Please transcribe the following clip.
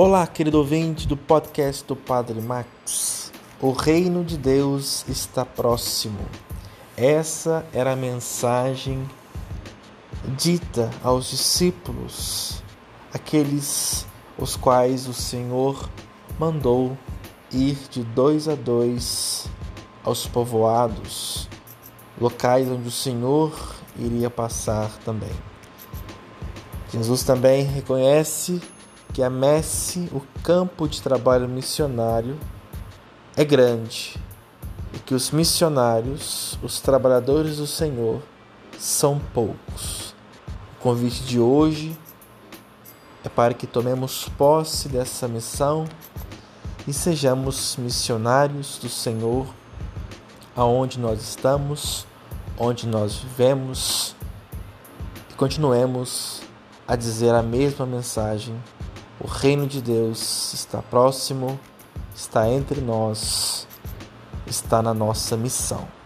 Olá, querido ouvinte do podcast do Padre Max. O reino de Deus está próximo. Essa era a mensagem dita aos discípulos, aqueles os quais o Senhor mandou ir de dois a dois aos povoados, locais onde o Senhor iria passar também. Jesus também reconhece que a messe, o campo de trabalho missionário, é grande e que os missionários, os trabalhadores do Senhor, são poucos. O convite de hoje é para que tomemos posse dessa missão e sejamos missionários do Senhor aonde nós estamos, onde nós vivemos e continuemos a dizer a mesma mensagem o reino de Deus está próximo, está entre nós, está na nossa missão.